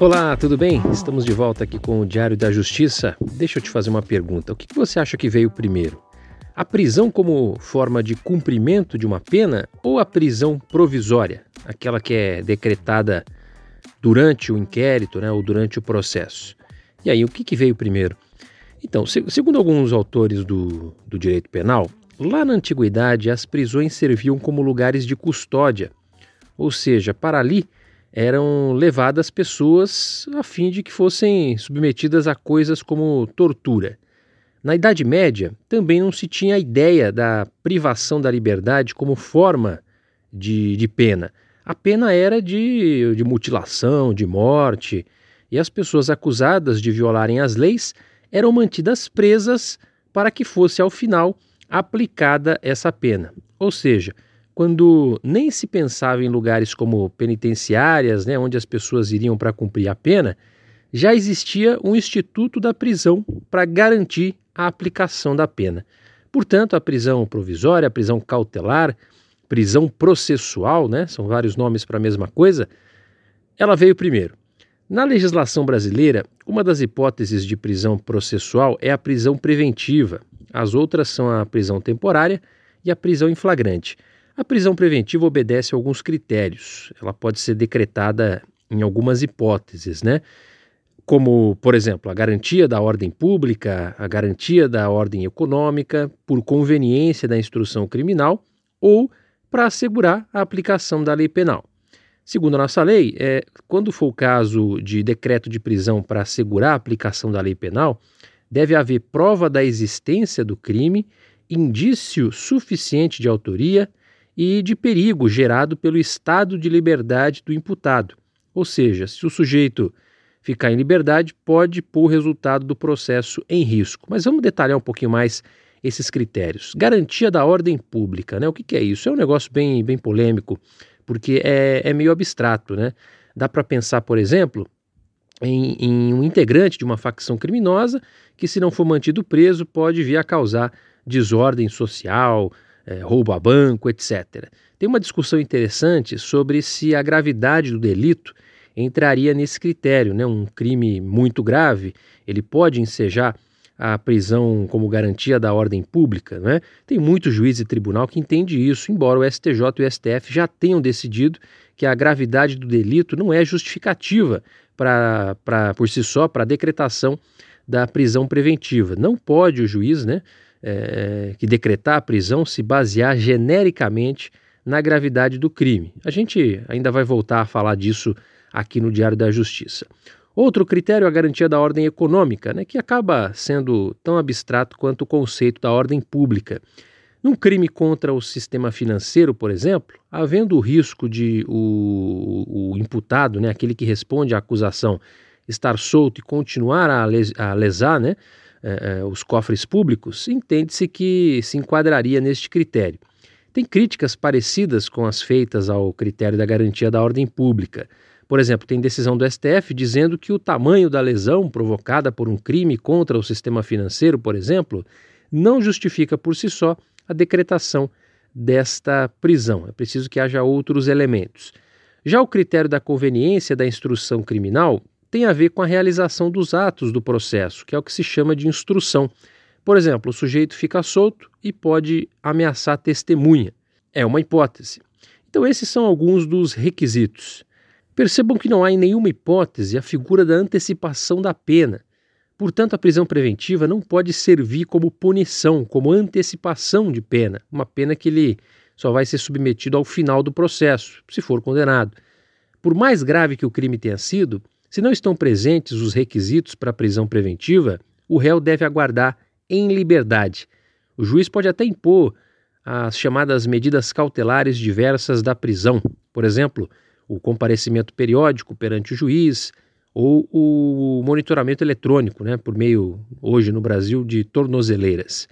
Olá, tudo bem? Estamos de volta aqui com o Diário da Justiça. Deixa eu te fazer uma pergunta. O que você acha que veio primeiro? A prisão como forma de cumprimento de uma pena ou a prisão provisória, aquela que é decretada durante o inquérito né, ou durante o processo? E aí, o que, que veio primeiro? Então, segundo alguns autores do, do direito penal, lá na antiguidade as prisões serviam como lugares de custódia, ou seja, para ali eram levadas pessoas a fim de que fossem submetidas a coisas como tortura. Na Idade Média, também não se tinha a ideia da privação da liberdade como forma de, de pena. A pena era de, de mutilação, de morte, e as pessoas acusadas de violarem as leis eram mantidas presas para que fosse, ao final, aplicada essa pena. Ou seja, quando nem se pensava em lugares como penitenciárias, né, onde as pessoas iriam para cumprir a pena, já existia um instituto da prisão para garantir a aplicação da pena. Portanto, a prisão provisória, a prisão cautelar, prisão processual, né, são vários nomes para a mesma coisa, ela veio primeiro. Na legislação brasileira, uma das hipóteses de prisão processual é a prisão preventiva. As outras são a prisão temporária e a prisão em flagrante. A prisão preventiva obedece a alguns critérios. Ela pode ser decretada em algumas hipóteses, né? Como, por exemplo, a garantia da ordem pública, a garantia da ordem econômica, por conveniência da instrução criminal ou para assegurar a aplicação da lei penal. Segundo a nossa lei, é, quando for o caso de decreto de prisão para assegurar a aplicação da lei penal, deve haver prova da existência do crime, indício suficiente de autoria e de perigo gerado pelo estado de liberdade do imputado. Ou seja, se o sujeito ficar em liberdade, pode pôr o resultado do processo em risco. Mas vamos detalhar um pouquinho mais esses critérios. Garantia da ordem pública, né? O que, que é isso? É um negócio bem, bem polêmico, porque é, é meio abstrato, né? Dá para pensar, por exemplo, em, em, um integrante de uma facção criminosa que, se não for mantido preso, pode vir a causar desordem social, é, roubo a banco, etc. Tem uma discussão interessante sobre se a gravidade do delito entraria nesse critério, né? Um crime muito grave, ele pode ensejar a prisão como garantia da ordem pública, né? Tem muito juiz e tribunal que entende isso, embora o STJ e o STF já tenham decidido que a gravidade do delito não é justificativa para, por si só para a decretação da prisão preventiva. Não pode o juiz, né, é, que decretar a prisão se basear genericamente na gravidade do crime. A gente ainda vai voltar a falar disso aqui no Diário da Justiça. Outro critério é a garantia da ordem econômica, né, que acaba sendo tão abstrato quanto o conceito da ordem pública. Num crime contra o sistema financeiro, por exemplo, havendo o risco de o, o imputado, né, aquele que responde à acusação, estar solto e continuar a, les, a lesar né, eh, os cofres públicos, entende-se que se enquadraria neste critério. Tem críticas parecidas com as feitas ao critério da garantia da ordem pública. Por exemplo, tem decisão do STF dizendo que o tamanho da lesão provocada por um crime contra o sistema financeiro, por exemplo, não justifica por si só a decretação desta prisão. É preciso que haja outros elementos. Já o critério da conveniência da instrução criminal tem a ver com a realização dos atos do processo, que é o que se chama de instrução. Por exemplo, o sujeito fica solto e pode ameaçar testemunha. É uma hipótese. Então, esses são alguns dos requisitos. Percebam que não há em nenhuma hipótese a figura da antecipação da pena. Portanto, a prisão preventiva não pode servir como punição, como antecipação de pena, uma pena que ele só vai ser submetido ao final do processo, se for condenado. Por mais grave que o crime tenha sido, se não estão presentes os requisitos para a prisão preventiva, o réu deve aguardar em liberdade. O juiz pode até impor as chamadas medidas cautelares diversas da prisão, por exemplo, o comparecimento periódico perante o juiz ou o monitoramento eletrônico, né, por meio, hoje no Brasil, de tornozeleiras.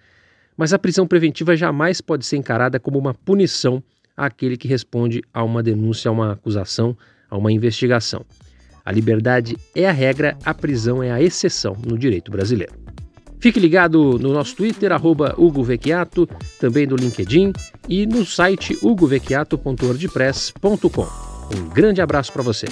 Mas a prisão preventiva jamais pode ser encarada como uma punição àquele que responde a uma denúncia, a uma acusação, a uma investigação. A liberdade é a regra, a prisão é a exceção no direito brasileiro. Fique ligado no nosso Twitter, arroba Hugo também no LinkedIn e no site hugovecchiato.wordpress.com. Um grande abraço para você.